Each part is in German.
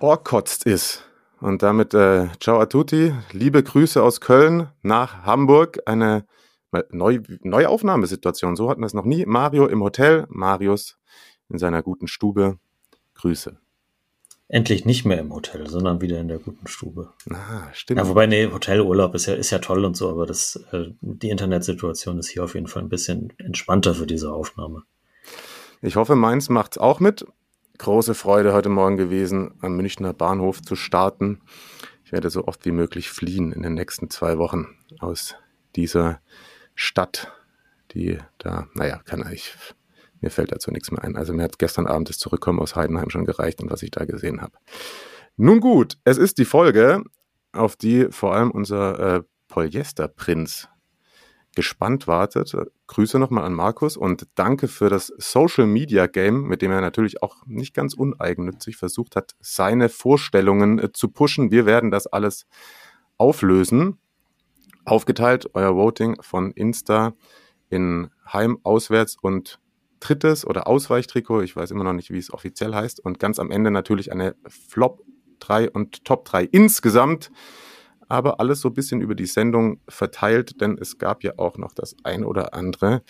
Orkotzt ist. Und damit äh, ciao a tutti, liebe Grüße aus Köln nach Hamburg. Eine neu, neue Aufnahmesituation, so hatten wir es noch nie. Mario im Hotel, Marius in seiner guten Stube. Grüße. Endlich nicht mehr im Hotel, sondern wieder in der guten Stube. Ah, stimmt. Ja, wobei, nee, Hotelurlaub ist ja, ist ja toll und so, aber das, äh, die Internetsituation ist hier auf jeden Fall ein bisschen entspannter für diese Aufnahme. Ich hoffe, Mainz macht's auch mit. Große Freude heute Morgen gewesen, am Münchner Bahnhof zu starten. Ich werde so oft wie möglich fliehen in den nächsten zwei Wochen aus dieser Stadt, die da, naja, kann ich, mir fällt dazu nichts mehr ein. Also mir hat gestern Abend das Zurückkommen aus Heidenheim schon gereicht und was ich da gesehen habe. Nun gut, es ist die Folge, auf die vor allem unser äh, Polyesterprinz gespannt wartet. Grüße nochmal an Markus und danke für das Social Media Game, mit dem er natürlich auch nicht ganz uneigennützig versucht hat, seine Vorstellungen äh, zu pushen. Wir werden das alles auflösen. Aufgeteilt, euer Voting von Insta in Heim, Auswärts und drittes oder Ausweichtrikot. Ich weiß immer noch nicht, wie es offiziell heißt. Und ganz am Ende natürlich eine Flop 3 und Top 3 insgesamt aber alles so ein bisschen über die Sendung verteilt, denn es gab ja auch noch das ein oder andere,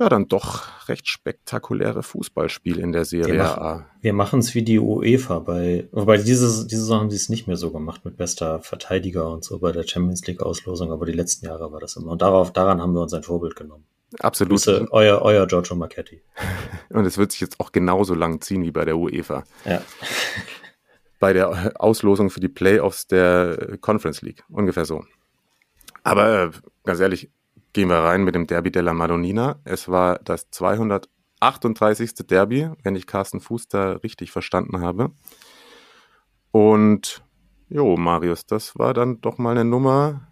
ja, dann doch recht spektakuläre Fußballspiel in der Serie wir A. Machen, wir machen es wie die UEFA bei, wobei diese, diese Saison haben sie es nicht mehr so gemacht mit bester Verteidiger und so bei der Champions League Auslosung, aber die letzten Jahre war das immer. Und darauf, daran haben wir uns ein Vorbild genommen. Absolut. Grüße, euer, euer Giorgio Marchetti. Und es wird sich jetzt auch genauso lang ziehen wie bei der UEFA. Ja bei der Auslosung für die Playoffs der Conference League. Ungefähr so. Aber äh, ganz ehrlich, gehen wir rein mit dem Derby della Madonnina. Es war das 238. Derby, wenn ich Carsten Fuß da richtig verstanden habe. Und jo, Marius, das war dann doch mal eine Nummer,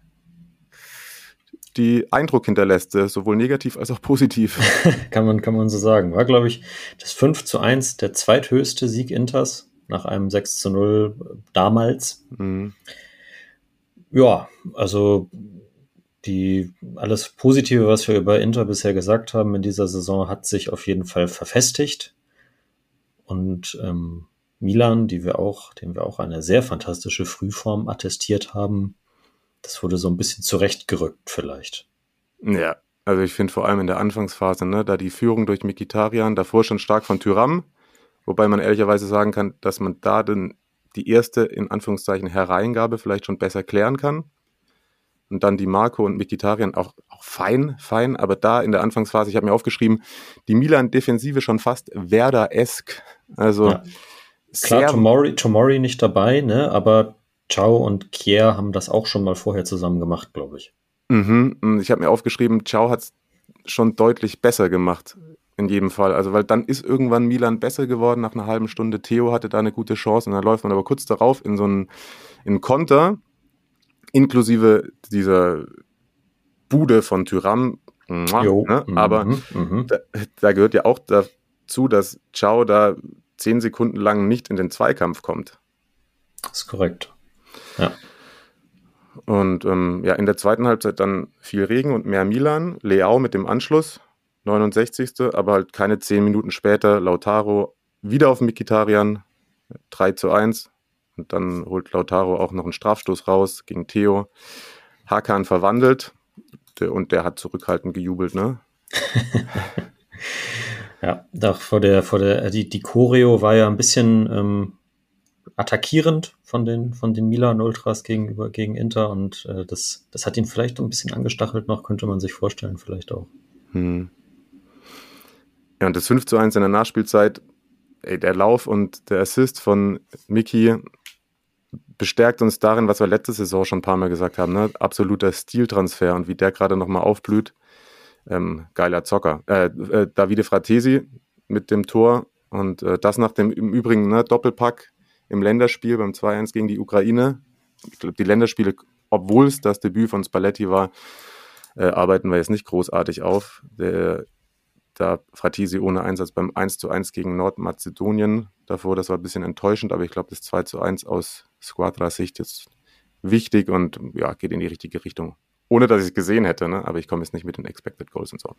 die Eindruck hinterlässt, sowohl negativ als auch positiv. kann, man, kann man so sagen. War, glaube ich, das 5 zu 1 der zweithöchste Sieg Inters nach einem 6 zu 0 damals. Mhm. Ja, also die alles Positive, was wir über Inter bisher gesagt haben in dieser Saison, hat sich auf jeden Fall verfestigt. Und ähm, Milan, die wir auch, dem wir auch eine sehr fantastische Frühform attestiert haben, das wurde so ein bisschen zurechtgerückt vielleicht. Ja, also ich finde vor allem in der Anfangsphase, ne, da die Führung durch Mikitarian, davor schon stark von Tyram, Wobei man ehrlicherweise sagen kann, dass man da dann die erste, in Anführungszeichen, Hereingabe vielleicht schon besser klären kann. Und dann die Marco und Mikitarian auch, auch fein, fein. Aber da in der Anfangsphase, ich habe mir aufgeschrieben, die Milan-Defensive schon fast Werder-esk. Also ja. Klar, Tomori, Tomori nicht dabei, ne? aber Ciao und Kier haben das auch schon mal vorher zusammen gemacht, glaube ich. Mhm. Ich habe mir aufgeschrieben, Ciao hat es schon deutlich besser gemacht in jedem Fall. Also, weil dann ist irgendwann Milan besser geworden nach einer halben Stunde. Theo hatte da eine gute Chance und dann läuft man aber kurz darauf in so einen, in Konter, inklusive dieser Bude von Tyram. Jo, ne? Mhm, aber mhm. da, da, gehört ja auch dazu, dass Ciao da zehn Sekunden lang nicht in den Zweikampf kommt. Das ist korrekt. Ja. Und ähm, ja, in der zweiten Halbzeit dann viel Regen und mehr Milan. Leao mit dem Anschluss 69. Aber halt keine zehn Minuten später Lautaro wieder auf Mikitarian 3 zu 1. Und dann holt Lautaro auch noch einen Strafstoß raus gegen Theo. Hakan verwandelt und der hat zurückhaltend gejubelt, ne? ja, doch vor der, vor der, die, die Choreo war ja ein bisschen ähm, attackierend von den, von den Milan Ultras gegenüber, gegen Inter und äh, das, das hat ihn vielleicht ein bisschen angestachelt noch, könnte man sich vorstellen, vielleicht auch. Hm. Ja, und das 5 zu 1 in der Nachspielzeit, ey, der Lauf und der Assist von Miki bestärkt uns darin, was wir letzte Saison schon ein paar Mal gesagt haben, ne? absoluter Stiltransfer und wie der gerade nochmal aufblüht. Ähm, geiler Zocker. Äh, äh, Davide Fratesi mit dem Tor und äh, das nach dem im Übrigen ne, Doppelpack im Länderspiel beim 2-1 gegen die Ukraine. Ich glaube, die Länderspiele, obwohl es das Debüt von Spalletti war, äh, arbeiten wir jetzt nicht großartig auf. Der, da Fratisi ohne Einsatz beim 1 zu 1 gegen Nordmazedonien davor, das war ein bisschen enttäuschend, aber ich glaube, das 2 zu 1 aus Squadras Sicht ist wichtig und ja, geht in die richtige Richtung. Ohne dass ich es gesehen hätte, ne? aber ich komme jetzt nicht mit den Expected Goals und so.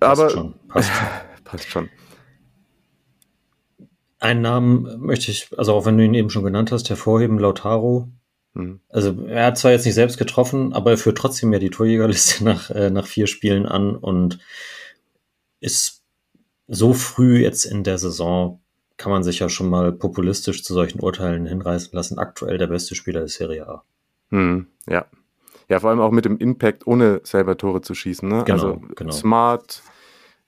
Passt aber schon, passt. passt schon. Einen Namen möchte ich, also auch wenn du ihn eben schon genannt hast, hervorheben, Lautaro. Mhm. Also er hat zwar jetzt nicht selbst getroffen, aber er führt trotzdem ja die Torjägerliste nach, äh, nach vier Spielen an und ist so früh jetzt in der Saison, kann man sich ja schon mal populistisch zu solchen Urteilen hinreißen lassen. Aktuell der beste Spieler der Serie A. Mhm. Ja. Ja, vor allem auch mit dem Impact, ohne selber Tore zu schießen. Ne? Genau, also genau. smart,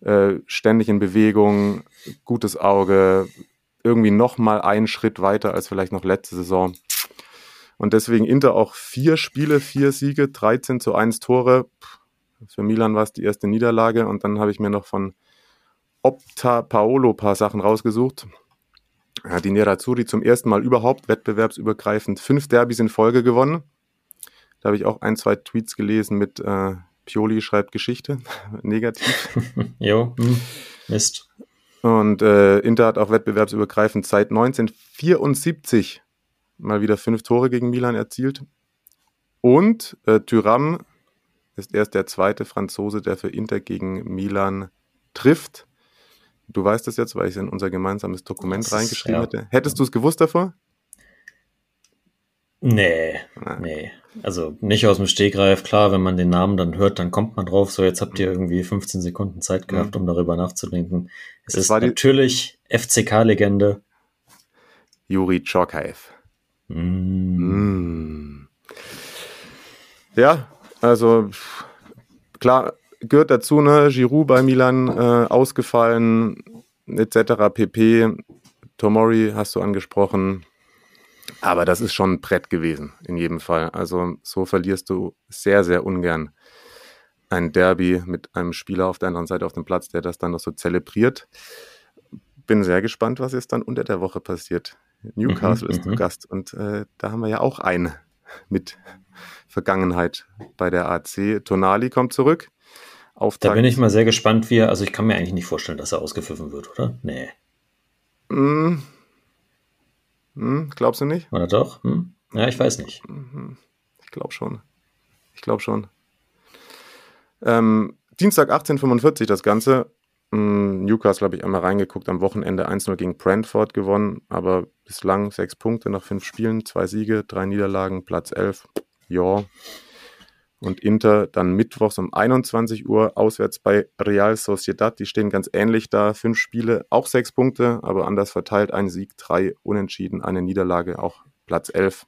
äh, ständig in Bewegung, gutes Auge, irgendwie noch mal einen Schritt weiter als vielleicht noch letzte Saison. Und deswegen Inter auch vier Spiele, vier Siege, 13 zu 1 Tore. Für Milan war es die erste Niederlage. Und dann habe ich mir noch von Opta Paolo ein paar Sachen rausgesucht. Ja, die Nerazzurri zum ersten Mal überhaupt wettbewerbsübergreifend fünf Derbys in Folge gewonnen. Da habe ich auch ein, zwei Tweets gelesen mit äh, Pioli schreibt Geschichte, negativ. jo, hm, Mist. Und äh, Inter hat auch wettbewerbsübergreifend seit 1974 mal wieder fünf Tore gegen Milan erzielt. Und äh, Thuram ist erst der zweite Franzose, der für Inter gegen Milan trifft. Du weißt das jetzt, weil ich es in unser gemeinsames Dokument Das ist- reingeschrieben ja. hätte. Hättest du es gewusst davor? Nee, Ah. nee. Also nicht aus dem Stegreif. Klar, wenn man den Namen dann hört, dann kommt man drauf. So, jetzt habt ihr irgendwie 15 Sekunden Zeit gehabt, um darüber nachzudenken. Es Es ist natürlich FCK-Legende. Juri Czorkaev. Mm. Mm. Ja, also klar, gehört dazu, ne? Giroud bei Milan äh, ausgefallen, etc. pp. Tomori hast du angesprochen. Aber das ist schon ein Brett gewesen, in jedem Fall. Also so verlierst du sehr, sehr ungern ein Derby mit einem Spieler auf der anderen Seite auf dem Platz, der das dann noch so zelebriert. Bin sehr gespannt, was jetzt dann unter der Woche passiert. Newcastle Mhm, ist zu mhm. Gast und äh, da haben wir ja auch einen mit Vergangenheit bei der AC. Tonali kommt zurück. Da Auftakt. bin ich mal sehr gespannt, wie er, also ich kann mir eigentlich nicht vorstellen, dass er ausgepfiffen wird, oder? Nee. Mm. Mm, glaubst du nicht? Oder doch? Hm? Ja, ich weiß nicht. Ich glaube schon. Ich glaube schon. Ähm, Dienstag 18.45 das Ganze. Mm, Newcastle habe ich einmal reingeguckt, am Wochenende 1-0 gegen Brentford gewonnen, aber bislang sechs Punkte nach fünf Spielen, zwei Siege, drei Niederlagen, Platz 11. Ja. Und Inter dann mittwochs um 21 Uhr auswärts bei Real Sociedad. Die stehen ganz ähnlich da. Fünf Spiele, auch sechs Punkte, aber anders verteilt. Ein Sieg, drei Unentschieden, eine Niederlage, auch Platz 11.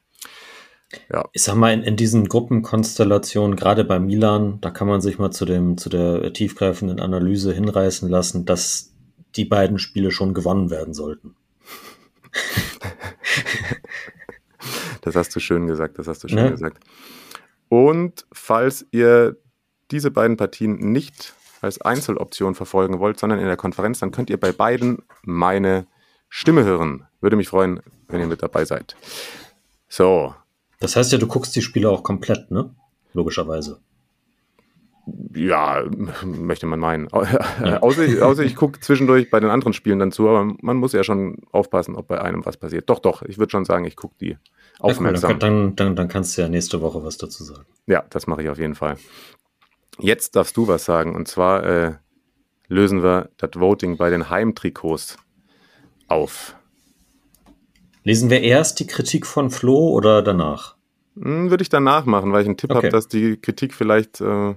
Ich sag mal, in, in diesen Gruppenkonstellationen, gerade bei Milan, da kann man sich mal zu, dem, zu der tiefgreifenden Analyse hinreißen lassen, dass die beiden Spiele schon gewonnen werden sollten. Das hast du schön gesagt, das hast du schön Ne? gesagt. Und falls ihr diese beiden Partien nicht als Einzeloption verfolgen wollt, sondern in der Konferenz, dann könnt ihr bei beiden meine Stimme hören. Würde mich freuen, wenn ihr mit dabei seid. So, Das heißt ja, du guckst die Spiele auch komplett, ne? Logischerweise. ja, möchte man meinen. außer, außer ich gucke zwischendurch bei den anderen Spielen dann zu, aber man muss ja schon aufpassen, ob bei einem was passiert. Doch, doch, ich würde schon sagen, ich gucke die Ja, cool, aufmerksam. dann, dann, dann, dann kannst du ja nächste Woche was dazu sagen. Ja, das mache ich auf jeden Fall. Jetzt darfst du was sagen. Und zwar äh, lösen wir das Voting bei den Heimtrikots auf. Lesen wir erst die Kritik von Flo oder danach? Hm, Würde ich danach machen, weil ich einen Tipp Okay. habe, dass die Kritik vielleicht äh,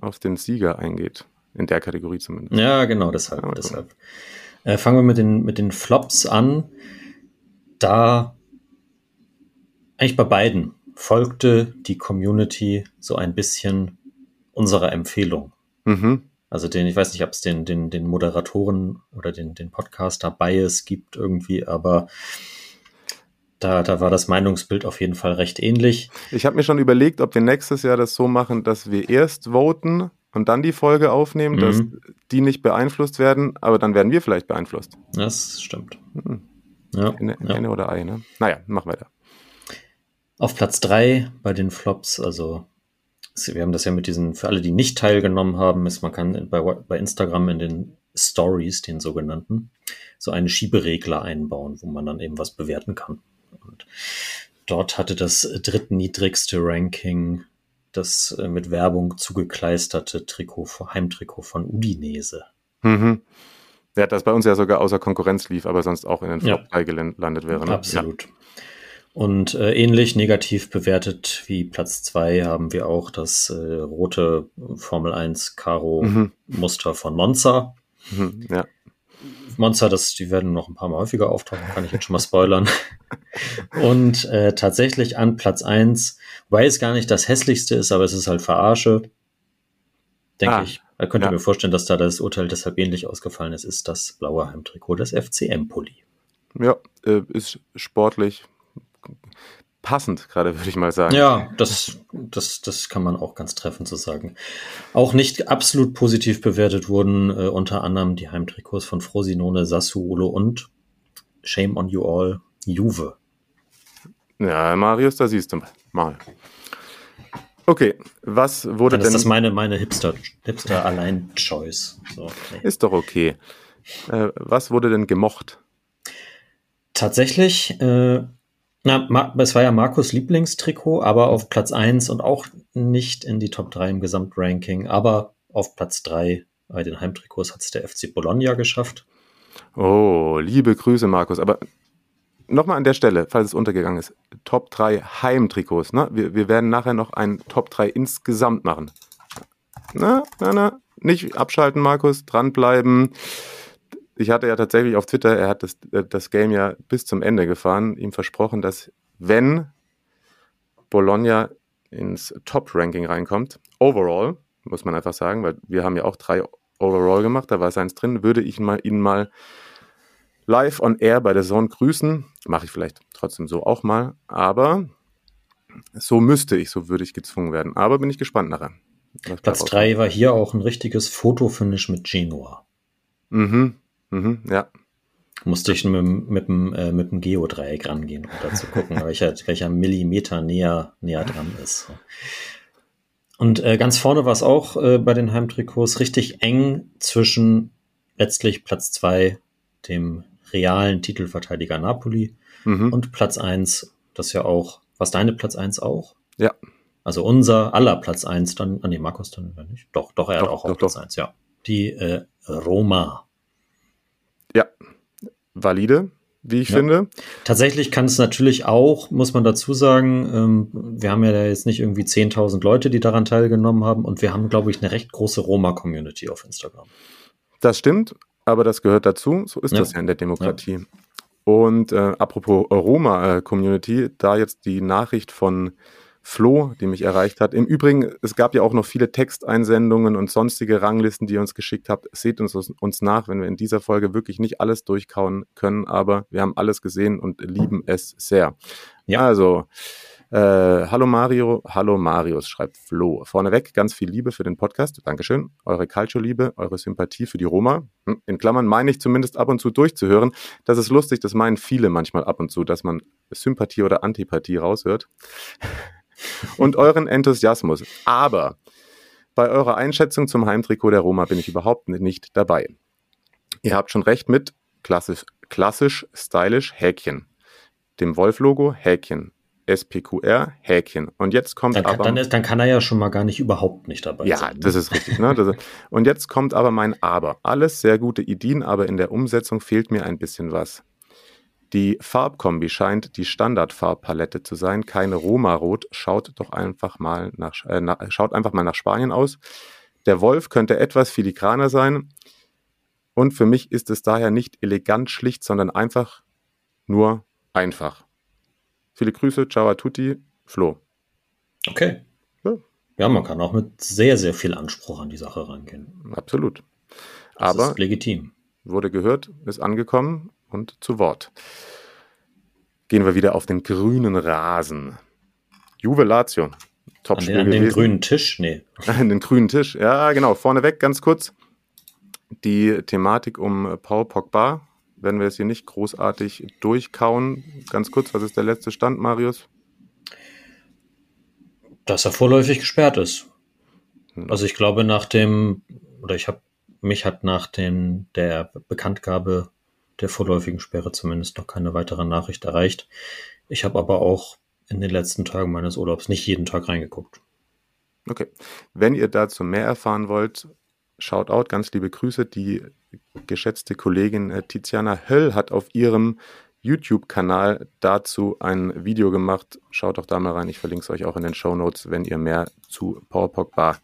auf den Sieger eingeht. In der Kategorie zumindest. Ja, genau, deshalb. Ja, mal deshalb. Äh, fangen wir mit den, mit den Flops an. Da eigentlich bei beiden folgte die Community so ein bisschen unserer Empfehlung. Mhm. Also den, ich weiß nicht, ob es den, den, den Moderatoren oder den, den Podcaster Bias gibt irgendwie, aber da, da war das Meinungsbild auf jeden Fall recht ähnlich. Ich habe mir schon überlegt, ob wir nächstes Jahr das so machen, dass wir erst voten und dann die Folge aufnehmen, dass Mhm. die nicht beeinflusst werden, aber dann werden wir vielleicht beeinflusst. Das stimmt. Ja, Henne, ja. Henne oder Ei, ne? Naja, mach weiter. Auf Platz 3 bei den Flops, also wir haben das ja mit diesen, für alle, die nicht teilgenommen haben, ist, man kann bei, bei Instagram in den Stories, den sogenannten, so eine Schieberegler einbauen, wo man dann eben was bewerten kann. Und dort hatte das drittniedrigste Ranking das äh, mit Werbung zugekleisterte Trikot, Heimtrikot von Udinese. Mhm. Ja, das bei uns ja sogar außer Konkurrenz lief, aber sonst auch in den Flop ja. gelandet wäre. Ne? Absolut. Ja. Und äh, ähnlich negativ bewertet wie Platz 2 haben wir auch das äh, rote Formel 1 Karo mhm. Muster von Monza. Mhm, ja. Monster, das, die werden noch ein paar Mal häufiger auftauchen, kann ich jetzt schon mal spoilern. Und äh, tatsächlich an Platz 1, weil es gar nicht das hässlichste ist, aber es ist halt Verarsche, denke ah, ich. Da könnte ja. mir vorstellen, dass da das Urteil deshalb ähnlich ausgefallen ist, ist das blaue Heimtrikot, das FCM-Pulli. Ja, äh, ist sportlich passend, gerade würde ich mal sagen. Ja, das, das, das kann man auch ganz treffend so sagen. Auch nicht absolut positiv bewertet wurden äh, unter anderem die Heimtrikots von Frosinone, Sassuolo und Shame on You All, Juve. Ja, Marius, da siehst du mal. Okay, was wurde Dann denn... Ist das meine, meine Hipster, Hipster allein Choice. So, okay. Ist doch okay. Äh, was wurde denn gemocht? Tatsächlich äh, na, es war ja Markus Lieblingstrikot, aber auf Platz 1 und auch nicht in die Top 3 im Gesamtranking, aber auf Platz 3 bei den Heimtrikots hat es der FC Bologna geschafft. Oh, liebe Grüße, Markus. Aber nochmal an der Stelle, falls es untergegangen ist, Top 3 Heimtrikots. Ne? Wir, wir werden nachher noch ein Top 3 insgesamt machen. Na, na, na, nicht abschalten, Markus, dranbleiben ich hatte ja tatsächlich auf Twitter, er hat das, äh, das Game ja bis zum Ende gefahren, ihm versprochen, dass wenn Bologna ins Top-Ranking reinkommt, overall, muss man einfach sagen, weil wir haben ja auch drei overall gemacht, da war seins drin, würde ich mal, ihn mal live on air bei der Zone grüßen. Mache ich vielleicht trotzdem so auch mal, aber so müsste ich, so würde ich gezwungen werden. Aber bin ich gespannt nachher. Platz 3 war hier auch ein richtiges Fotofinish mit Genua. Mhm. Mhm, ja. Musste ich mit, mit, dem, äh, mit dem Geodreieck rangehen, um da zu gucken, welcher, welcher Millimeter näher, näher dran ist. Und äh, ganz vorne war es auch äh, bei den Heimtrikots richtig eng zwischen letztlich Platz zwei dem realen Titelverteidiger Napoli, mhm. und Platz eins das ja auch, was deine Platz eins auch? Ja. Also unser aller Platz eins dann, an ah, nee, Markus dann nicht. Doch, doch, er doch, hat auch, doch, Platz eins ja. Die äh, Roma ja, valide, wie ich ja. finde. Tatsächlich kann es natürlich auch, muss man dazu sagen, ähm, wir haben ja jetzt nicht irgendwie 10.000 Leute, die daran teilgenommen haben und wir haben, glaube ich, eine recht große Roma-Community auf Instagram. Das stimmt, aber das gehört dazu. So ist ja. das ja in der Demokratie. Ja. Und äh, apropos Roma-Community, da jetzt die Nachricht von Flo, die mich erreicht hat. Im Übrigen, es gab ja auch noch viele Texteinsendungen und sonstige Ranglisten, die ihr uns geschickt habt. Seht uns, uns nach, wenn wir in dieser Folge wirklich nicht alles durchkauen können, aber wir haben alles gesehen und lieben es sehr. Ja. Also, äh, hallo Mario, hallo Marius, schreibt Flo. Vorneweg ganz viel Liebe für den Podcast. Dankeschön. Eure Calcio-Liebe, eure Sympathie für die Roma. Hm, in Klammern meine ich zumindest ab und zu durchzuhören. Das ist lustig, das meinen viele manchmal ab und zu, dass man Sympathie oder Antipathie raushört und euren Enthusiasmus. Aber bei eurer Einschätzung zum Heimtrikot der Roma bin ich überhaupt nicht dabei. Ihr habt schon recht mit klassisch, klassisch stylisch Häkchen. Dem Wolf-Logo Häkchen. SPQR Häkchen. Und jetzt kommt dann kann, aber. Dann, ist, dann kann er ja schon mal gar nicht überhaupt nicht dabei ja, sein. Ja, das ist richtig. Ne? Das, und jetzt kommt aber mein Aber. Alles sehr gute Ideen, aber in der Umsetzung fehlt mir ein bisschen was. Die Farbkombi scheint die Standardfarbpalette zu sein, keine Roma-Rot. Schaut doch einfach mal nach, äh, na, schaut einfach mal nach Spanien aus. Der Wolf könnte etwas filigraner sein. Und für mich ist es daher nicht elegant schlicht, sondern einfach nur einfach. Viele Grüße, ciao a tutti, Flo. Okay. Ja. ja, man kann auch mit sehr, sehr viel Anspruch an die Sache rangehen. Absolut. Das Aber ist legitim. Wurde gehört, ist angekommen und zu Wort. Gehen wir wieder auf den grünen Rasen. Juve Lazio. Top an den, an den grünen Tisch? Nee. An den grünen Tisch. Ja, genau. Vorneweg ganz kurz. Die Thematik um Paul Pogba werden wir es hier nicht großartig durchkauen. Ganz kurz, was ist der letzte Stand, Marius? Dass er vorläufig gesperrt ist. Hm. Also ich glaube nach dem, oder ich habe, mich hat nach dem, der Bekanntgabe der vorläufigen Sperre zumindest noch keine weitere Nachricht erreicht. Ich habe aber auch in den letzten Tagen meines Urlaubs nicht jeden Tag reingeguckt. Okay. Wenn ihr dazu mehr erfahren wollt, schaut out, ganz liebe Grüße. Die geschätzte Kollegin äh, Tiziana Höll hat auf ihrem YouTube-Kanal dazu ein Video gemacht. Schaut doch da mal rein. Ich verlinke es euch auch in den Show Notes, wenn ihr mehr zu Paul Pogba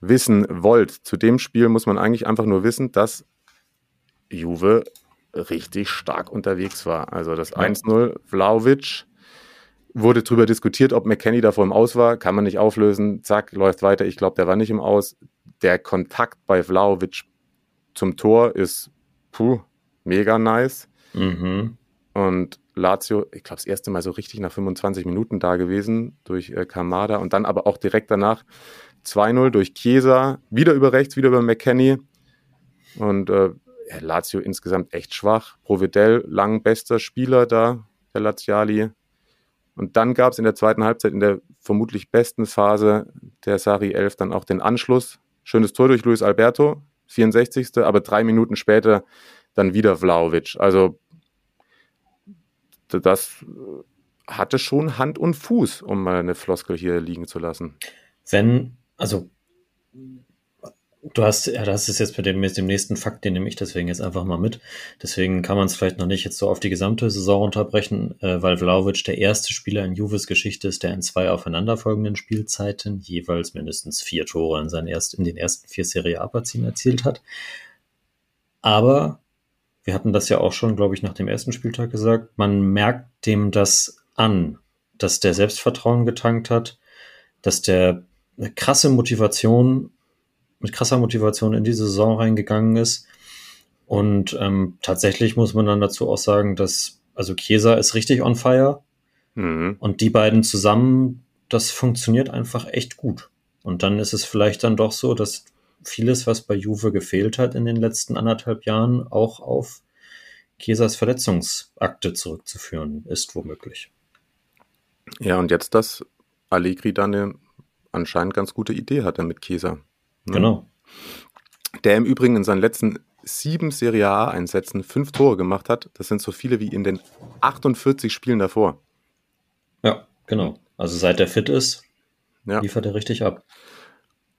wissen wollt. Zu dem Spiel muss man eigentlich einfach nur wissen, dass Juve richtig stark unterwegs war. Also das 1-0, Vlaovic, wurde darüber diskutiert, ob McKenny davor im Aus war, kann man nicht auflösen, zack, läuft weiter. Ich glaube, der war nicht im Aus. Der Kontakt bei Vlaovic zum Tor ist puh, mega nice. Mhm. Und Lazio, ich glaube, das erste Mal so richtig nach 25 Minuten da gewesen durch äh, Kamada und dann aber auch direkt danach 2-0 durch Chiesa, wieder über rechts, wieder über McKenny. Und äh, Lazio insgesamt echt schwach. Providel, lang bester Spieler da, der Laziali. Und dann gab es in der zweiten Halbzeit, in der vermutlich besten Phase der Sari 11, dann auch den Anschluss. Schönes Tor durch Luis Alberto, 64. Aber drei Minuten später dann wieder Vlaovic. Also das hatte schon Hand und Fuß, um mal eine Floskel hier liegen zu lassen. Wenn, also Du hast, ja, das ist jetzt bei dem, mit dem nächsten Fakt, den nehme ich deswegen jetzt einfach mal mit. Deswegen kann man es vielleicht noch nicht jetzt so auf die gesamte Saison unterbrechen, äh, weil Vlaovic der erste Spieler in Juves Geschichte ist, der in zwei aufeinanderfolgenden Spielzeiten jeweils mindestens vier Tore in, seinen erst, in den ersten vier Serie A-Partien erzielt hat. Aber wir hatten das ja auch schon, glaube ich, nach dem ersten Spieltag gesagt, man merkt dem das an, dass der Selbstvertrauen getankt hat, dass der eine krasse Motivation mit krasser Motivation in die Saison reingegangen ist. Und ähm, tatsächlich muss man dann dazu auch sagen, dass, also Chiesa ist richtig on fire. Mhm. Und die beiden zusammen, das funktioniert einfach echt gut. Und dann ist es vielleicht dann doch so, dass vieles, was bei Juve gefehlt hat in den letzten anderthalb Jahren, auch auf Chiesas Verletzungsakte zurückzuführen ist, womöglich. Ja, und jetzt, dass Allegri da eine anscheinend ganz gute Idee hatte mit Chiesa. Ne? Genau. Der im Übrigen in seinen letzten sieben Serie A-Einsätzen fünf Tore gemacht hat. Das sind so viele wie in den 48 Spielen davor. Ja, genau. Also seit er fit ist, ja. liefert er richtig ab.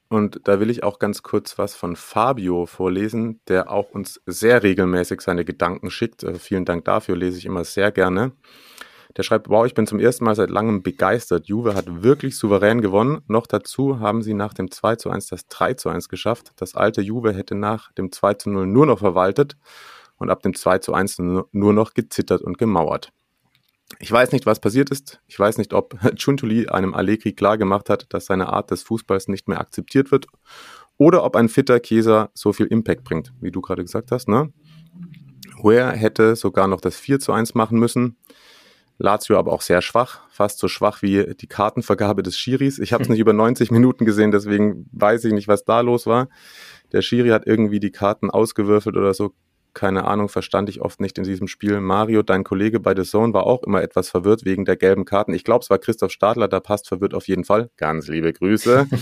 Und da will ich auch ganz kurz was von Fabio vorlesen, der auch uns sehr regelmäßig seine Gedanken schickt. Äh, vielen Dank dafür, lese ich immer sehr gerne. Der schreibt, wow, ich bin zum ersten Mal seit langem begeistert. Juve hat wirklich souverän gewonnen. Noch dazu haben sie nach dem 2 zu 1 das 3 zu 1 geschafft. Das alte Juve hätte nach dem 2 zu 0 nur noch verwaltet und ab dem 2 zu 1 nur noch gezittert und gemauert. Ich weiß nicht, was passiert ist. Ich weiß nicht, ob Chuntuli einem Allegri klargemacht hat, dass seine Art des Fußballs nicht mehr akzeptiert wird oder ob ein fitter Käser so viel Impact bringt, wie du gerade gesagt hast. Ne? Where hätte sogar noch das 4 zu 1 machen müssen. Lazio aber auch sehr schwach, fast so schwach wie die Kartenvergabe des Schiris. Ich habe es hm. nicht über 90 Minuten gesehen, deswegen weiß ich nicht, was da los war. Der Schiri hat irgendwie die Karten ausgewürfelt oder so. Keine Ahnung, verstand ich oft nicht in diesem Spiel. Mario, dein Kollege bei The Zone, war auch immer etwas verwirrt wegen der gelben Karten. Ich glaube, es war Christoph Stadler, da passt verwirrt auf jeden Fall. Ganz liebe Grüße.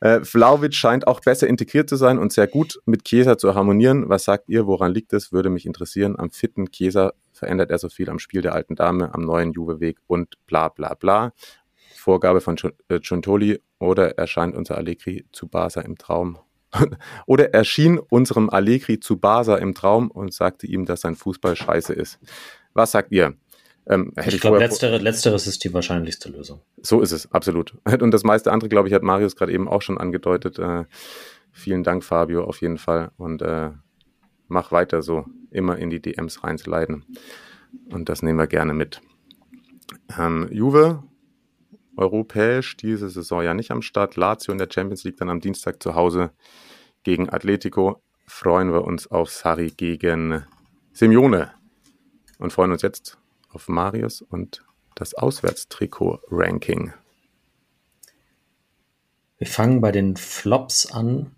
Äh, Vlaovic scheint auch besser integriert zu sein und sehr gut mit Chiesa zu harmonieren. Was sagt ihr, woran liegt es? Würde mich interessieren. Am fitten Chiesa verändert er so viel am Spiel der alten Dame, am neuen Juve-Weg und bla bla bla. Vorgabe von Giuntoli äh, oder erscheint unser Allegri zu Basa im Traum. oder erschien unserem Allegri zu Basa im Traum und sagte ihm, dass sein Fußball scheiße ist. Was sagt ihr? Ähm, ich, ich glaube, letztere, letzteres ist die wahrscheinlichste Lösung. So ist es, absolut. Und das meiste andere, glaube ich, hat Marius gerade eben auch schon angedeutet. Äh, vielen Dank, Fabio, auf jeden Fall. Und äh, mach weiter so, immer in die DMs reinzuleiten. Und das nehmen wir gerne mit. Ähm, Juve, europäisch diese Saison ja nicht am Start. Lazio in der Champions League dann am Dienstag zu Hause gegen Atletico. Freuen wir uns auf Sari gegen Simeone und freuen uns jetzt auf Marius und das Auswärtstrikot-Ranking. Wir fangen bei den Flops an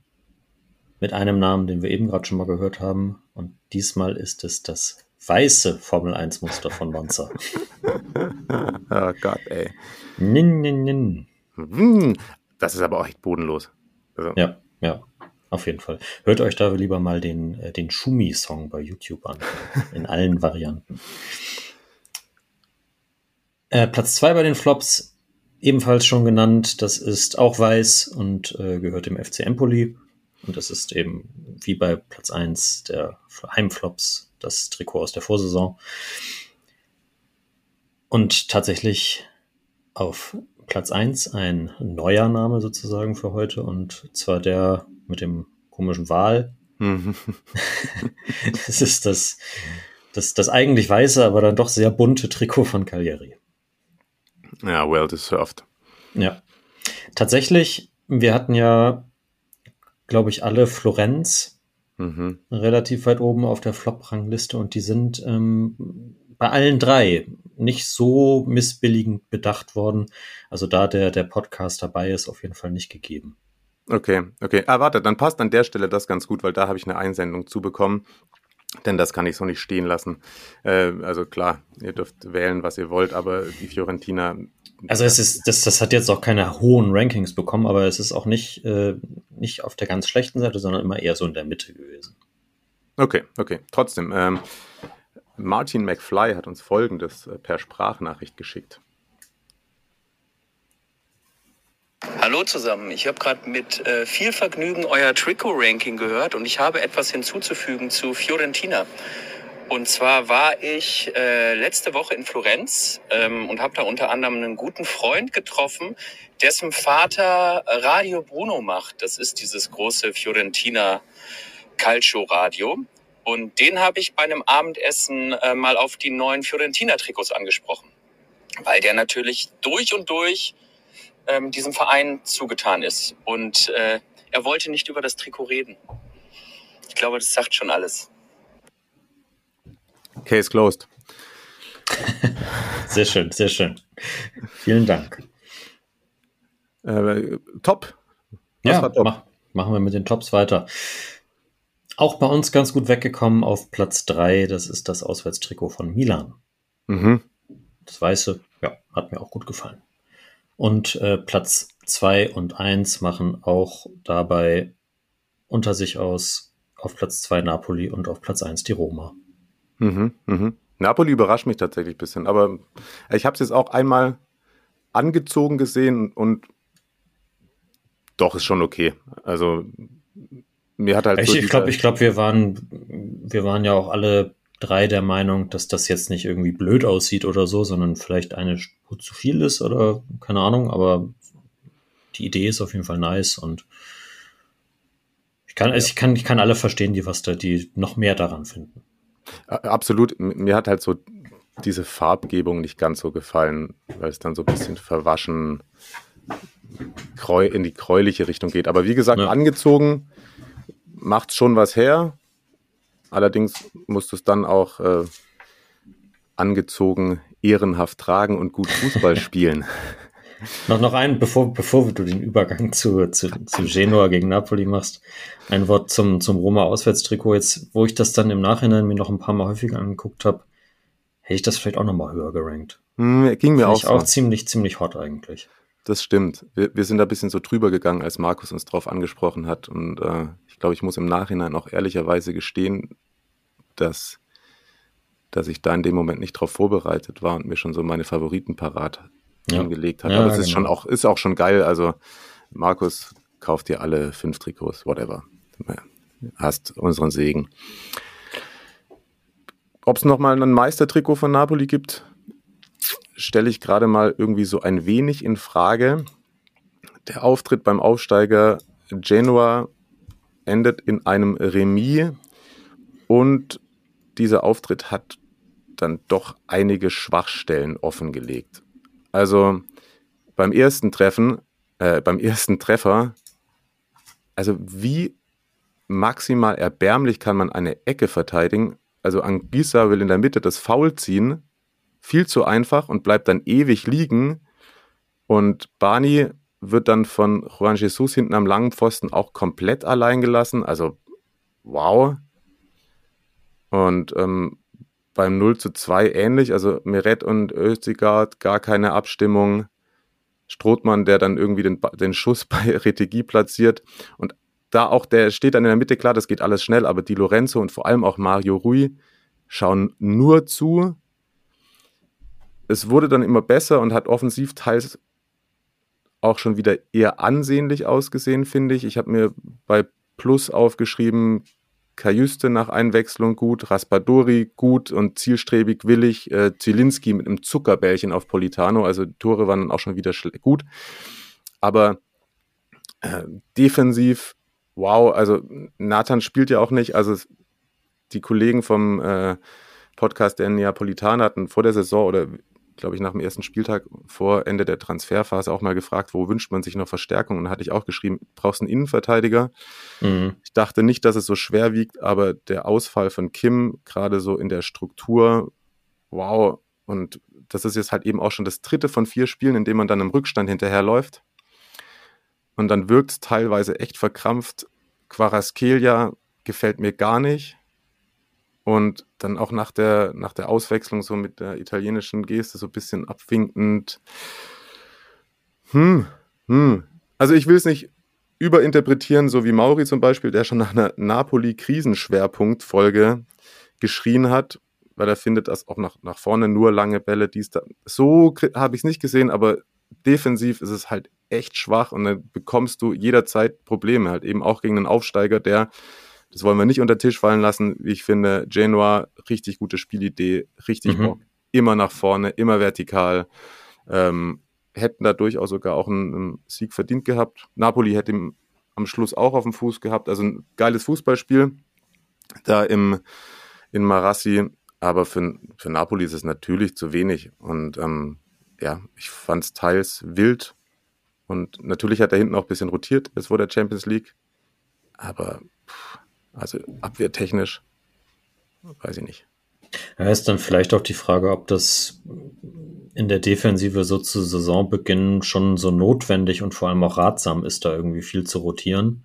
mit einem Namen, den wir eben gerade schon mal gehört haben. Und diesmal ist es das weiße Formel 1 Muster von Monza. oh Gott, ey. Nin, nin, nin. Hm, Das ist aber auch echt bodenlos. Also, Ja, ja, auf jeden Fall. Hört euch da lieber mal den, äh, den Schumi-Song bei YouTube an. In allen Varianten. Äh, Platz zwei bei den Flops, ebenfalls schon genannt. Das ist auch weiß und äh, gehört dem FC Empoli. Und das ist eben wie bei Platz eins der Heimflops das Trikot aus der Vorsaison. Und tatsächlich auf Platz eins ein neuer Name sozusagen für heute und zwar der mit dem komischen Wal. mhm. Das ist das, das, das eigentlich weiße, aber dann doch sehr bunte Trikot von Cagliari. ja, well deserved. Ja. Tatsächlich, wir hatten ja, glaube ich, alle Florenz Mhm. relativ weit oben auf der Flop-Rangliste und die sind ähm, bei allen drei nicht so missbilligend bedacht worden. Also da der, der Podcast dabei ist, auf jeden Fall nicht gegeben. Okay, okay. Ah, warte, dann passt an der Stelle das ganz gut, weil da habe ich eine Einsendung zu bekommen. Denn das kann ich so nicht stehen lassen. Äh, also klar, ihr dürft wählen, was ihr wollt, aber die Fiorentina. Also es ist, das, das hat jetzt auch keine hohen Rankings bekommen, aber es ist auch nicht, äh, nicht auf der ganz schlechten Seite, sondern immer eher so in der Mitte gewesen. Okay, okay. Trotzdem, ähm, Martin McFly hat uns folgendes äh, per Sprachnachricht geschickt. Hallo zusammen, ich habe gerade mit äh, viel Vergnügen euer Trikot-Ranking gehört und ich habe etwas hinzuzufügen zu Fiorentina. Und zwar war ich äh, letzte Woche in Florenz ähm, und habe da unter anderem einen guten Freund getroffen, dessen Vater Radio Bruno macht. Das ist dieses große Fiorentina Calcio-Radio. Und den habe ich bei einem Abendessen äh, mal auf die neuen Fiorentina-Trikots angesprochen. Weil der natürlich durch und durch ähm, diesem Verein zugetan ist. Und äh, er wollte nicht über das Trikot reden. Ich glaube, das sagt schon alles. Case closed. Sehr schön, sehr schön. Vielen Dank. Äh, top. Was Ja, top? mach, machen wir mit den Tops weiter. Auch bei uns ganz gut weggekommen auf Platz drei. Das ist das Auswärtstrikot von Milan. Mhm. Das Weiße, ja, hat mir auch gut gefallen. Und äh, Platz zwei und eins machen auch dabei unter sich aus auf Platz zwei Napoli und auf Platz eins die Roma. Mhm, mhm. Napoli überrascht mich tatsächlich ein bisschen, aber ich habe es jetzt auch einmal angezogen gesehen und doch ist schon okay. Also mir hat halt Ich, so ich glaube, ich glaub, wir waren, wir waren ja auch alle drei der Meinung, dass das jetzt nicht irgendwie blöd aussieht oder so, sondern vielleicht eine Spur zu viel ist oder keine Ahnung, aber die Idee ist auf jeden Fall nice und ich kann, also ich kann, ich kann alle verstehen, die was da, die noch mehr daran finden. A- Absolut. Mir hat halt so diese Farbgebung nicht ganz so gefallen, weil es dann so ein bisschen verwaschen in die gräuliche Richtung geht. Aber wie gesagt, Ja. angezogen macht schon was her. Allerdings musst du es dann auch äh, angezogen ehrenhaft tragen und gut Fußball spielen. Noch, noch ein, bevor, bevor du den Übergang zu, zu, zu Genua gegen Napoli machst, ein Wort zum, zum Roma-Auswärtstrikot. Jetzt, wo ich das dann im Nachhinein mir noch ein paar Mal häufiger angeguckt habe, hätte ich das vielleicht auch noch mal höher gerankt. Hm, ging mir auch so. auch ziemlich, ziemlich hot eigentlich. Das stimmt. Wir, wir sind da ein bisschen so drüber gegangen, als Markus uns drauf angesprochen hat. Und äh, ich glaube, ich muss im Nachhinein auch ehrlicherweise gestehen, dass, dass ich da in dem Moment nicht drauf vorbereitet war und mir schon so meine Favoriten parat Ja. hingelegt hat. Ja, Aber es ist genau. schon auch, ist auch schon geil. Also, Markus, kauft dir alle fünf Trikots, whatever. Hast unseren Segen. Ob es nochmal ein Meistertrikot von Napoli gibt, stelle ich gerade mal irgendwie so ein wenig in Frage. Der Auftritt beim Aufsteiger Genua endet in einem Remis und dieser Auftritt hat dann doch einige Schwachstellen offengelegt. Also beim ersten Treffen, äh, beim ersten Treffer, also wie maximal erbärmlich kann man eine Ecke verteidigen? Also Anguissa will in der Mitte das Foul ziehen, viel zu einfach und bleibt dann ewig liegen. Und Barney wird dann von Juan Jesus hinten am langen Pfosten auch komplett allein gelassen. Also, wow. Und ähm, beim 0 zu 2 ähnlich. Also Meret und Özigard gar keine Abstimmung. Strothmann, der dann irgendwie den, den Schuss bei Retegi platziert. Und da auch, der steht dann in der Mitte, klar, das geht alles schnell, aber Di Lorenzo und vor allem auch Mario Rui schauen nur zu. Es wurde dann immer besser und hat offensiv teils auch schon wieder eher ansehnlich ausgesehen, finde ich. Ich habe mir bei Plus aufgeschrieben, Kajuste nach Einwechslung gut, Raspadori gut und zielstrebig willig, äh, Zielinski mit einem Zuckerbällchen auf Politano, also Tore waren dann auch schon wieder gut. Aber äh, defensiv, wow, also Nathan spielt ja auch nicht, also die Kollegen vom äh, Podcast der Neapolitaner hatten vor der Saison oder glaube ich, nach dem ersten Spieltag vor Ende der Transferphase auch mal gefragt, wo wünscht man sich noch Verstärkung? Und da hatte ich auch geschrieben, brauchst einen Innenverteidiger. Mhm. Ich dachte nicht, dass es so schwer wiegt, aber der Ausfall von Kim, gerade so in der Struktur, wow. Und das ist jetzt halt eben auch schon das dritte von vier Spielen, in dem man dann im Rückstand hinterherläuft. Und dann wirkt es teilweise echt verkrampft. Quaraskelia gefällt mir gar nicht. Und dann auch nach der, nach der Auswechslung so mit der italienischen Geste so ein bisschen abwinkend. Hm, hm. Also ich will es nicht überinterpretieren, so wie Mauri zum Beispiel, der schon nach einer Napoli-Krisenschwerpunkt-Folge geschrien hat, weil er findet, dass auch nach, nach vorne nur lange Bälle, dies da. So habe ich es nicht gesehen, aber defensiv ist es halt echt schwach und dann bekommst du jederzeit Probleme, halt eben auch gegen einen Aufsteiger, der das wollen wir nicht unter den Tisch fallen lassen. Wie ich finde, Genoa, richtig gute Spielidee, richtig mhm. Bock. Immer nach vorne, immer vertikal. Ähm, hätten da durchaus sogar auch einen, einen, Sieg verdient gehabt. Napoli hätte ihm am Schluss auch auf dem Fuß gehabt. Also ein geiles Fußballspiel da im, in Marassi. Aber für, für Napoli ist es natürlich zu wenig. Und ähm, ja, ich fand es teils wild. Und natürlich hat er hinten auch ein bisschen rotiert, jetzt vor der Champions League. Aber pff, also abwehrtechnisch, weiß ich nicht. Ja, ist dann vielleicht auch die Frage, ob das in der Defensive so zu Saisonbeginn schon so notwendig und vor allem auch ratsam ist, da irgendwie viel zu rotieren.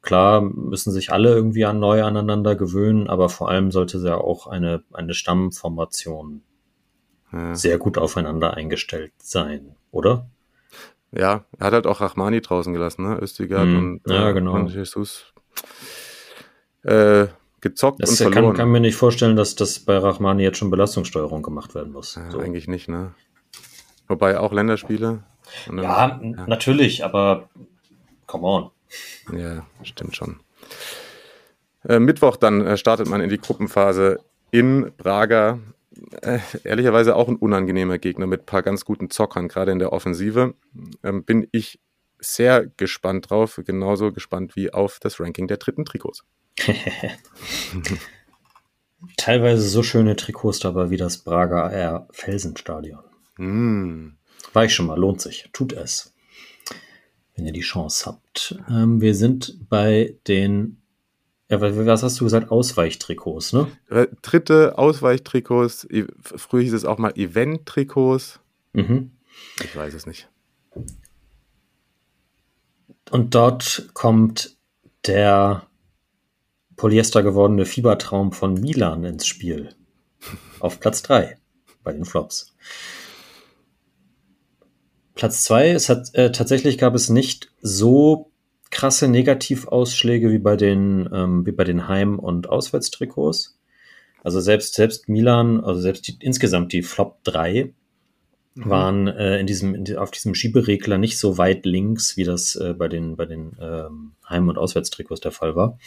Klar müssen sich alle irgendwie an neu aneinander gewöhnen, aber vor allem sollte ja auch eine, eine Stammformation ja. sehr gut aufeinander eingestellt sein, oder? Ja, er hat halt auch Rachmani draußen gelassen, ne? Östigard mm, und, ja, äh, genau. und Jesus äh, gezockt das und verloren. Kann, kann mir nicht vorstellen, dass das bei Rachmani jetzt schon Belastungssteuerung gemacht werden muss. Ja, so. Eigentlich nicht, ne? Wobei auch Länderspiele. Dann, ja, ja, natürlich, aber come on. Ja, stimmt schon. Äh, Mittwoch dann äh, startet man in die Gruppenphase in Braga. Äh, ehrlicherweise auch ein unangenehmer Gegner mit ein paar ganz guten Zockern, gerade in der Offensive. Ähm, bin ich sehr gespannt drauf, genauso gespannt wie auf das Ranking der dritten Trikots. Teilweise so schöne Trikots dabei wie das Braga Air Felsenstadion. Mm. War ich schon mal, lohnt sich. Tut es. Wenn ihr die Chance habt. Ähm, wir sind bei den, ja, was hast du gesagt? Ausweichtrikots, ne? Äh, dritte Ausweichtrikots. Früher hieß es auch mal Event-Trikots. Mhm. Ich weiß es nicht. Und dort kommt der Polyester gewordene Fiebertraum von Milan ins Spiel. Auf Platz 3 bei den Flops. Platz 2, es hat äh, tatsächlich gab es nicht so krasse Negativausschläge wie bei den, ähm, wie bei den Heim- und Auswärtstrikots. Also selbst, selbst Milan, also selbst die, insgesamt die Flop 3 mhm. waren äh, in diesem, in, auf diesem Schieberegler nicht so weit links, wie das äh, bei den, bei den ähm, Heim- und Auswärtstrikots der Fall war.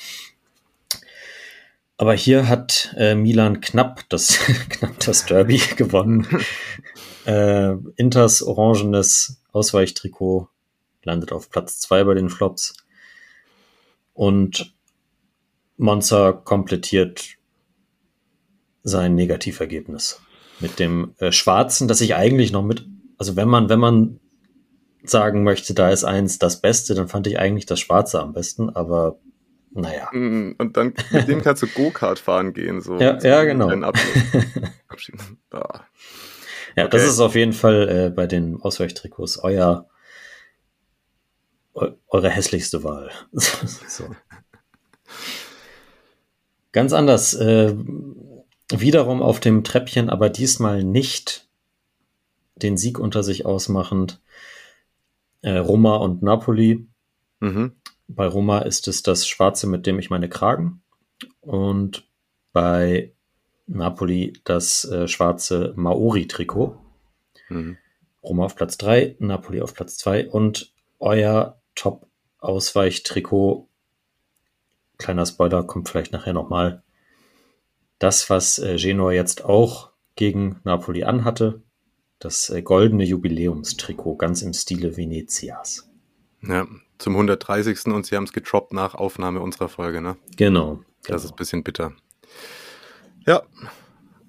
Aber hier hat äh, Milan knapp das, knapp das Derby gewonnen. äh, Inters orangenes Ausweichtrikot landet auf Platz zwei bei den Flops. Und Monza komplettiert sein Negativergebnis mit dem äh, Schwarzen, das ich eigentlich noch mit, also wenn man, wenn man sagen möchte, da ist eins das Beste, dann fand ich eigentlich das Schwarze am besten, aber naja. Mm, und dann mit dem kannst du Go-Kart fahren gehen. So, ja, ja, genau. Abschied. Ja, okay. das ist auf jeden Fall äh, bei den Ausweichtrikots euer eure hässlichste Wahl. so. Ganz anders. Äh, wiederum auf dem Treppchen, aber diesmal nicht den Sieg unter sich ausmachend. Äh, Roma und Napoli. Mhm. Bei Roma ist es das Schwarze, mit dem ich meine Kragen. Und bei Napoli das äh, schwarze Maori-Trikot. Mhm. Roma auf Platz 3, Napoli auf Platz 2 und euer Top-Ausweichtrikot. Kleiner Spoiler, kommt vielleicht nachher nochmal. Das, was äh, Genoa jetzt auch gegen Napoli anhatte, das äh, goldene Jubiläumstrikot, ganz im Stile Venezias. Ja, zum 130. und sie haben es getroppt nach Aufnahme unserer Folge, ne? Genau. Das genau. ist ein bisschen bitter. Ja,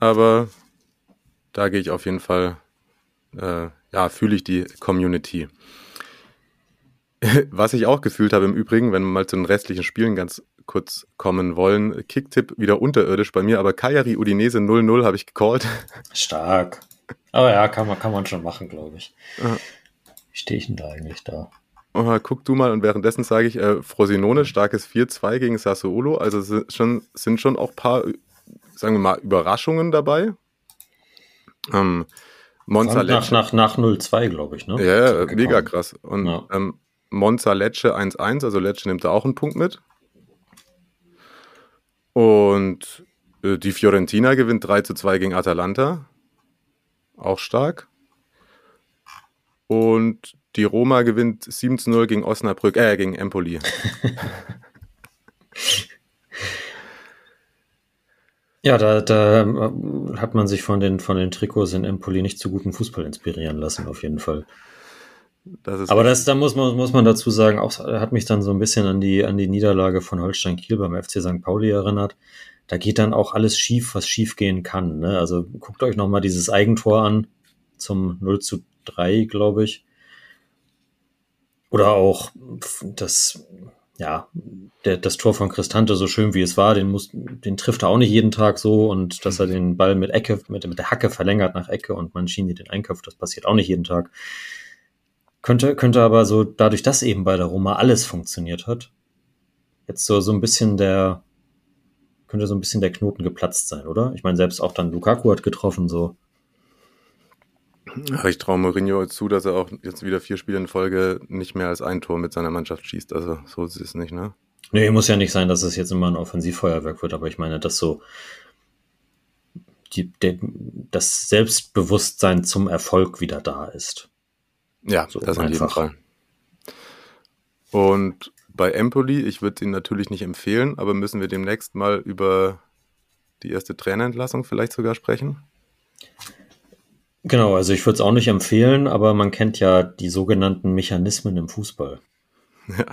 aber da gehe ich auf jeden Fall, äh, ja, fühle ich die Community. Was ich auch gefühlt habe im Übrigen, wenn wir mal zu den restlichen Spielen ganz kurz kommen wollen, Kicktipp wieder unterirdisch bei mir, aber Kajari Udinese 0-0 habe ich gecallt. Stark. Aber ja, kann man, kann man schon machen, glaube ich. Wie stehe ich denn da eigentlich da? Oh, guck du mal und währenddessen sage ich, äh, Frosinone, starkes 4-2 gegen Sassuolo. Also sind schon, sind schon auch ein paar, sagen wir mal, Überraschungen dabei. Ähm, Monza nach, nach, nach 0-2, glaube ich, ne? Ja, ja mega krass. Und ja. ähm, Monza Lecce 1-1, also Lecce nimmt da auch einen Punkt mit. Und äh, die Fiorentina gewinnt 3 2 gegen Atalanta. Auch stark. Und die Roma gewinnt 7 zu 0 gegen Osnabrück, äh, gegen Empoli. ja, da, da äh, hat man sich von den, von den Trikots in Empoli nicht zu guten Fußball inspirieren lassen, auf jeden Fall. Das Aber das, da muss man, muss man dazu sagen, auch hat mich dann so ein bisschen an die, an die Niederlage von Holstein Kiel beim FC St. Pauli erinnert. Da geht dann auch alles schief, was schief gehen kann. Ne? Also guckt euch nochmal dieses Eigentor an zum 0 zu 3, glaube ich. Oder auch das, ja, der, das Tor von Cristante, so schön wie es war, den muss, den trifft er auch nicht jeden Tag so und dass er den Ball mit Ecke, mit, mit der Hacke verlängert nach Ecke und Mancini den einköpft, das passiert auch nicht jeden Tag. Könnte, könnte aber so, dadurch, dass eben bei der Roma alles funktioniert hat, jetzt so, so ein bisschen der, könnte so ein bisschen der Knoten geplatzt sein, oder? Ich meine, selbst auch dann Lukaku hat getroffen, so. Ich traue Mourinho zu, dass er auch jetzt wieder vier Spiele in Folge nicht mehr als ein Tor mit seiner Mannschaft schießt. Also so ist es nicht, ne? Nee, muss ja nicht sein, dass es jetzt immer ein Offensivfeuerwerk wird, aber ich meine, dass so die, der, das Selbstbewusstsein zum Erfolg wieder da ist. Ja, so das jeden Fall. Und bei Empoli, ich würde ihn natürlich nicht empfehlen, aber müssen wir demnächst mal über die erste Trainerentlassung vielleicht sogar sprechen? Genau, also ich würde es auch nicht empfehlen, aber man kennt ja die sogenannten Mechanismen im Fußball. Ja.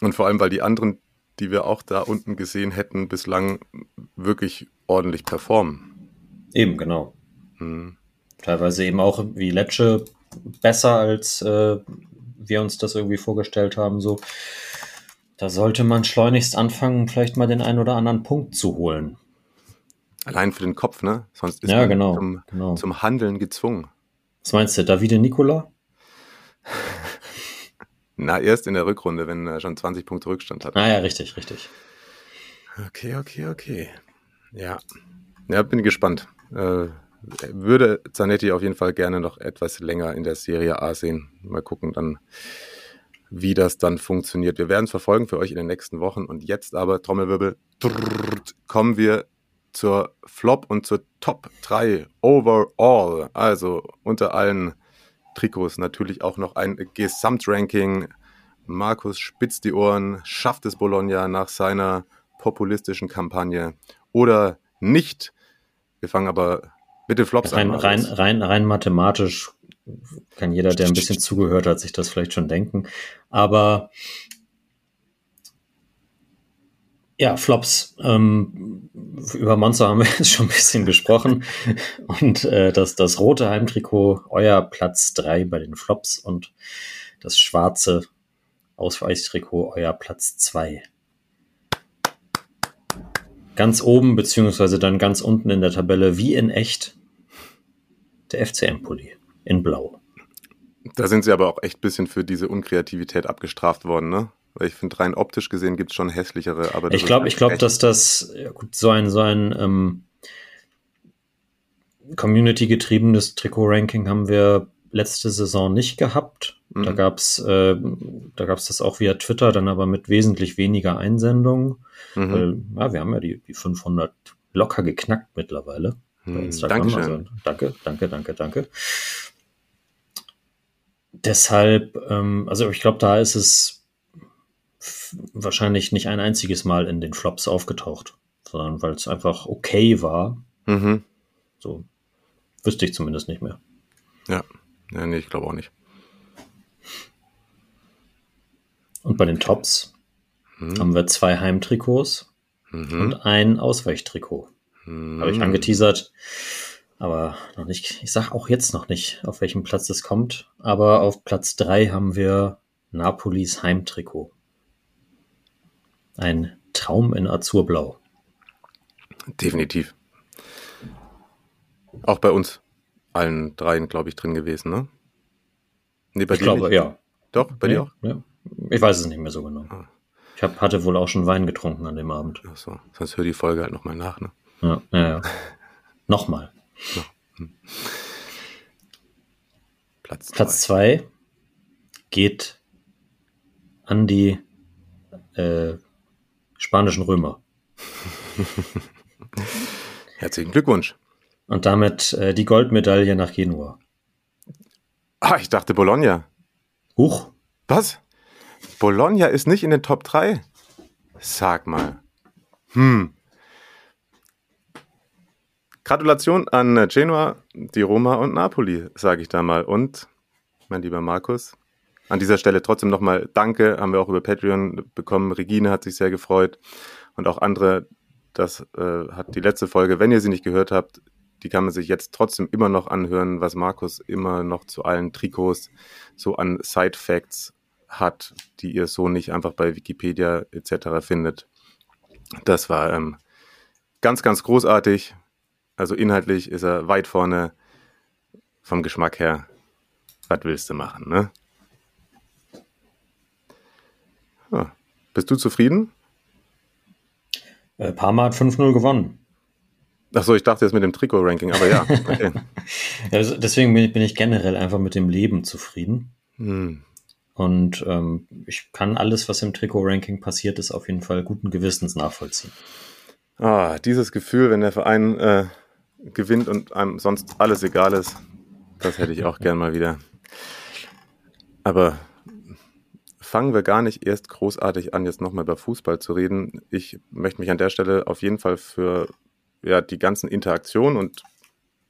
Und vor allem, weil die anderen, die wir auch da unten gesehen hätten, bislang wirklich ordentlich performen. Eben, genau. Hm. Teilweise eben auch wie Lecce besser, als äh, wir uns das irgendwie vorgestellt haben. So, da sollte man schleunigst anfangen, vielleicht mal den einen oder anderen Punkt zu holen. Allein für den Kopf, ne? Sonst ist ja, man genau, zum, genau. zum Handeln gezwungen. Was meinst du, Davide Nicola? Na, erst in der Rückrunde, wenn er schon 20 Punkte Rückstand hat. Ah ja, richtig, richtig. Okay, okay, okay. Ja. Ja, bin gespannt. Äh, würde Zanetti auf jeden Fall gerne noch etwas länger in der Serie A sehen. Mal gucken dann, wie das dann funktioniert. Wir werden es verfolgen für euch in den nächsten Wochen. Und jetzt aber, Trommelwirbel, kommen wir zur Flop und zur Top 3 overall. Also unter allen Trikots natürlich auch noch ein Gesamtranking. Markus spitzt die Ohren, schafft es Bologna nach seiner populistischen Kampagne oder nicht. Wir fangen aber mit den Flops rein, an. Rein, rein, rein mathematisch kann jeder, der ein bisschen zugehört hat, sich das vielleicht schon denken. Aber Ja, Flops. Ähm, über Monster haben wir jetzt schon ein bisschen gesprochen. Und äh, das, das rote Heimtrikot, euer Platz 3 bei den Flops und das schwarze Ausweichtrikot, euer Platz 2. Ganz oben, beziehungsweise dann ganz unten in der Tabelle, wie in echt, der FCM-Pulli in Blau. Da sind sie aber auch echt ein bisschen für diese Unkreativität abgestraft worden, ne? Weil ich finde, rein optisch gesehen gibt es schon hässlichere, aber ich glaube, ich glaube, dass das ja gut, so ein, so ein ähm, Community-getriebenes Trikot-Ranking haben wir letzte Saison nicht gehabt. Mhm. Da gab's, äh, da gab's das auch via Twitter, dann aber mit wesentlich weniger Einsendungen. Mhm. Weil, ja, wir haben ja die, die 500 locker geknackt mittlerweile. Bei mhm. Instagram. Dankeschön. Also, danke, danke, danke, danke. Deshalb, ähm, also ich glaube, da ist es wahrscheinlich nicht ein einziges Mal in den Flops aufgetaucht, sondern weil es einfach okay war. Mhm. So wüsste ich zumindest nicht mehr. Ja, ja nee, ich glaube auch nicht. Und bei den Tops hm. haben wir zwei Heimtrikots mhm. und ein Ausweichtrikot. Mhm. Habe ich angeteasert, aber noch nicht. Ich sage auch jetzt noch nicht, auf welchem Platz es kommt. Aber auf Platz drei haben wir Napolis Heimtrikot. Ein Traum in Azurblau. Definitiv. Auch bei uns allen dreien, glaube ich, drin gewesen, ne? Nee, bei ich dir glaube, nicht? ja. Doch, bei nee, dir auch? Ja. Ich weiß es nicht mehr so genau. Ah. Ich hab, hatte wohl auch schon Wein getrunken an dem Abend. Ach so, sonst hör die Folge halt nochmal nach, ne? Ja, ja, ja. nochmal. Hm. Platz, zwei. Platz zwei geht an die äh, spanischen Römer. Herzlichen Glückwunsch. Und damit äh, die Goldmedaille nach Genua. Ah, ich dachte Bologna. Huch. Was? Bologna ist nicht in den Top 3? Sag mal. Hm. Gratulation an Genua, die Roma und Napoli, sage ich da mal. Und, mein lieber Markus, an dieser Stelle trotzdem nochmal Danke, haben wir auch über Patreon bekommen. Regine hat sich sehr gefreut und auch andere. Das äh, hat die letzte Folge, wenn ihr sie nicht gehört habt, die kann man sich jetzt trotzdem immer noch anhören, was Markus immer noch zu allen Trikots so an Side Facts hat, die ihr so nicht einfach bei Wikipedia etc. findet. Das war ähm, ganz, ganz großartig. Also inhaltlich ist er weit vorne vom Geschmack her. Was willst du machen, ne? Bist du zufrieden? Äh, Parma hat 5-0 gewonnen. Achso, ich dachte jetzt mit dem Trikot-Ranking, aber ja. Okay. also deswegen bin ich, bin ich, generell einfach mit dem Leben zufrieden. Hm. Und ähm, ich kann alles, was im Trikot-Ranking passiert ist, auf jeden Fall guten Gewissens nachvollziehen. Ah, dieses Gefühl, wenn der Verein äh, gewinnt und einem sonst alles egal ist, das hätte ich auch gern mal wieder. Aber fangen wir gar nicht erst großartig an, jetzt nochmal über Fußball zu reden. Ich möchte mich an der Stelle auf jeden Fall für ja, die ganzen Interaktionen und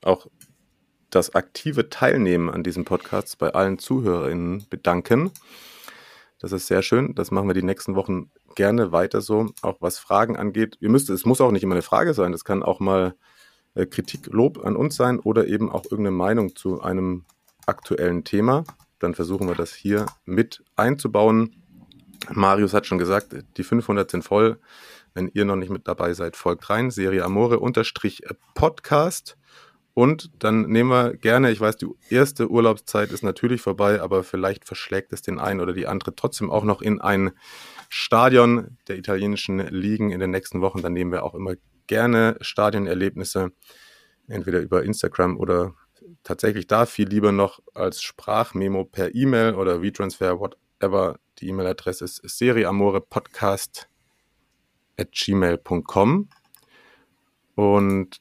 auch das aktive Teilnehmen an diesem Podcast bei allen ZuhörerInnen bedanken. Das ist sehr schön. Das machen wir die nächsten Wochen gerne weiter so, auch was Fragen angeht. Ihr müsst, es muss auch nicht immer eine Frage sein. Es kann auch mal äh, Kritik, Lob an uns sein oder eben auch irgendeine Meinung zu einem aktuellen Thema. Dann versuchen wir das hier mit einzubauen. Marius hat schon gesagt, die 500 sind voll. Wenn ihr noch nicht mit dabei seid, folgt rein. Serie Amore unterstrich Podcast. Und dann nehmen wir gerne, ich weiß, die erste Urlaubszeit ist natürlich vorbei, aber vielleicht verschlägt es den einen oder die andere trotzdem auch noch in ein Stadion der italienischen Ligen in den nächsten Wochen. Dann nehmen wir auch immer gerne Stadionerlebnisse, entweder über Instagram oder tatsächlich da viel lieber noch als Sprachmemo per E-Mail oder WeTransfer, whatever. Die E-Mail-Adresse ist serieamorepodcast at gmail.com. Und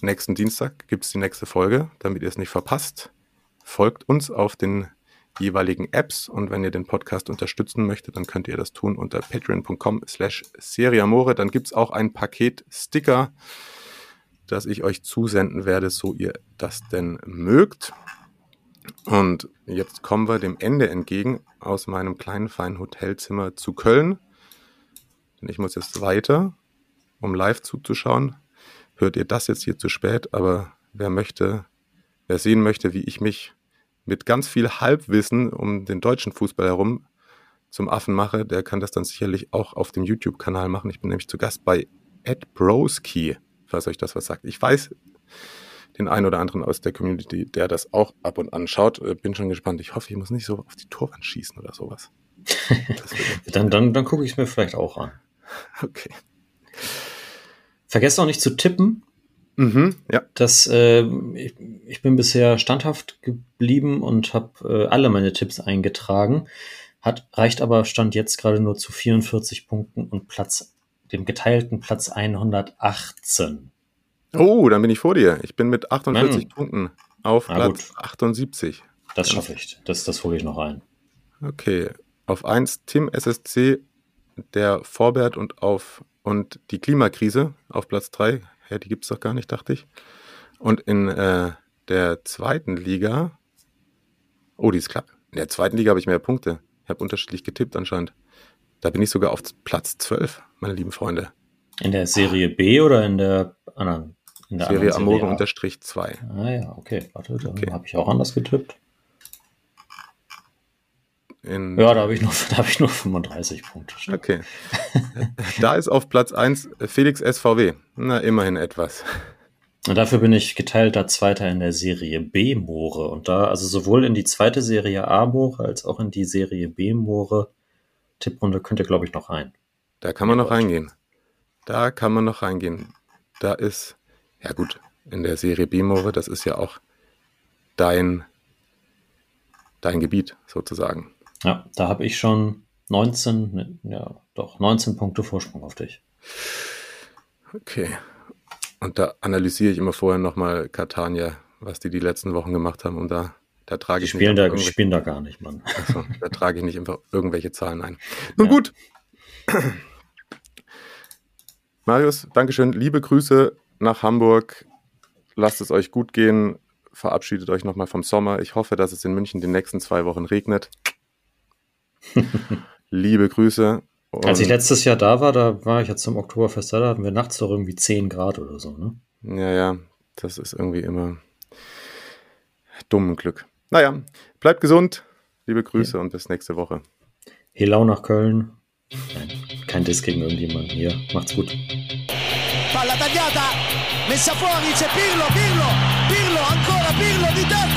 nächsten Dienstag gibt es die nächste Folge, damit ihr es nicht verpasst. Folgt uns auf den jeweiligen Apps und wenn ihr den Podcast unterstützen möchtet, dann könnt ihr das tun unter patreon.com slash seriamore. Dann gibt es auch ein Paket Sticker, das ich euch zusenden werde, so ihr das denn mögt. Und jetzt kommen wir dem Ende entgegen aus meinem kleinen feinen Hotelzimmer zu Köln. Denn ich muss jetzt weiter, um live zuzuschauen. Hört ihr das jetzt hier zu spät, aber wer möchte, wer sehen möchte, wie ich mich mit ganz viel Halbwissen um den deutschen Fußball herum zum Affen mache, der kann das dann sicherlich auch auf dem YouTube-Kanal machen. Ich bin nämlich zu Gast bei Ed Broski, falls euch das was sagt. Ich weiß, den einen oder anderen aus der Community, der das auch ab und an schaut. Äh, bin schon gespannt. Ich hoffe, ich muss nicht so auf die Torwand schießen oder sowas. dann dann, dann gucke ich es mir vielleicht auch an. Okay. Vergesst auch nicht zu tippen. Mhm, ja. Das, äh, ich, ich, bin bisher standhaft geblieben und habe äh, alle meine Tipps eingetragen. Hat, reicht aber Stand jetzt gerade nur zu 44 Punkten und Platz, dem geteilten Platz 118. Oh, dann bin ich vor dir. Ich bin mit 48 Mann. Punkten auf Na Platz gut. 78. Das schaffe ich. Das, das hole ich noch ein. Okay. Auf 1 Tim SSC, der Vorbert und auf und die Klimakrise auf Platz 3. Ja, die gibt es doch gar nicht, dachte ich. Und in äh, der zweiten Liga. Oh, die ist knapp. In der zweiten Liga habe ich mehr Punkte. Ich habe unterschiedlich getippt anscheinend. Da bin ich sogar auf Platz 12, meine lieben Freunde. In der Serie B oder in der anderen? In der Serie Amore unterstrich 2. Ah ja, okay. Warte, da okay. habe ich auch anders getippt. In ja, da habe ich, nur, hab ich nur 35 Punkte. Okay. da ist auf Platz 1 Felix SVW. Na, immerhin etwas. Und dafür bin ich geteilter Zweiter in der Serie B Moore. Und da, also sowohl in die zweite Serie A Moore als auch in die Serie B Moore Tipprunde könnt ihr, glaube ich, noch rein. Da kann man noch reingehen. Da kann man noch reingehen. Da ist, ja gut, in der Serie B Moore, das ist ja auch dein, dein Gebiet sozusagen. Ja, da habe ich schon 19, ne, ja, doch, 19 Punkte Vorsprung auf dich. Okay. Und da analysiere ich immer vorher nochmal Catania, was die die letzten Wochen gemacht haben, und da, da trage ich spielen nicht. Da, spielen da gar nicht, Mann. Also, da trage ich nicht einfach irgendwelche Zahlen ein. Nun ja. gut. Marius, Dankeschön. Liebe Grüße nach Hamburg. Lasst es euch gut gehen. Verabschiedet euch nochmal vom Sommer. Ich hoffe, dass es in München die nächsten zwei Wochen regnet. Liebe Grüße. Und Als ich letztes Jahr da war, da war ich ja zum Oktoberfest da, hatten wir nachts doch irgendwie 10 Grad oder so, ne? Ja, ja, das ist irgendwie immer dummen Glück. Naja, bleibt gesund, liebe Grüße ja. und bis nächste Woche. Helau nach Köln. Nein, kein Diss gegen irgendjemanden hier. Macht's gut. Palla tagliata, messa fuori, c'è Pirlo, Pirlo, Pirlo, ancora Pirlo di tacco,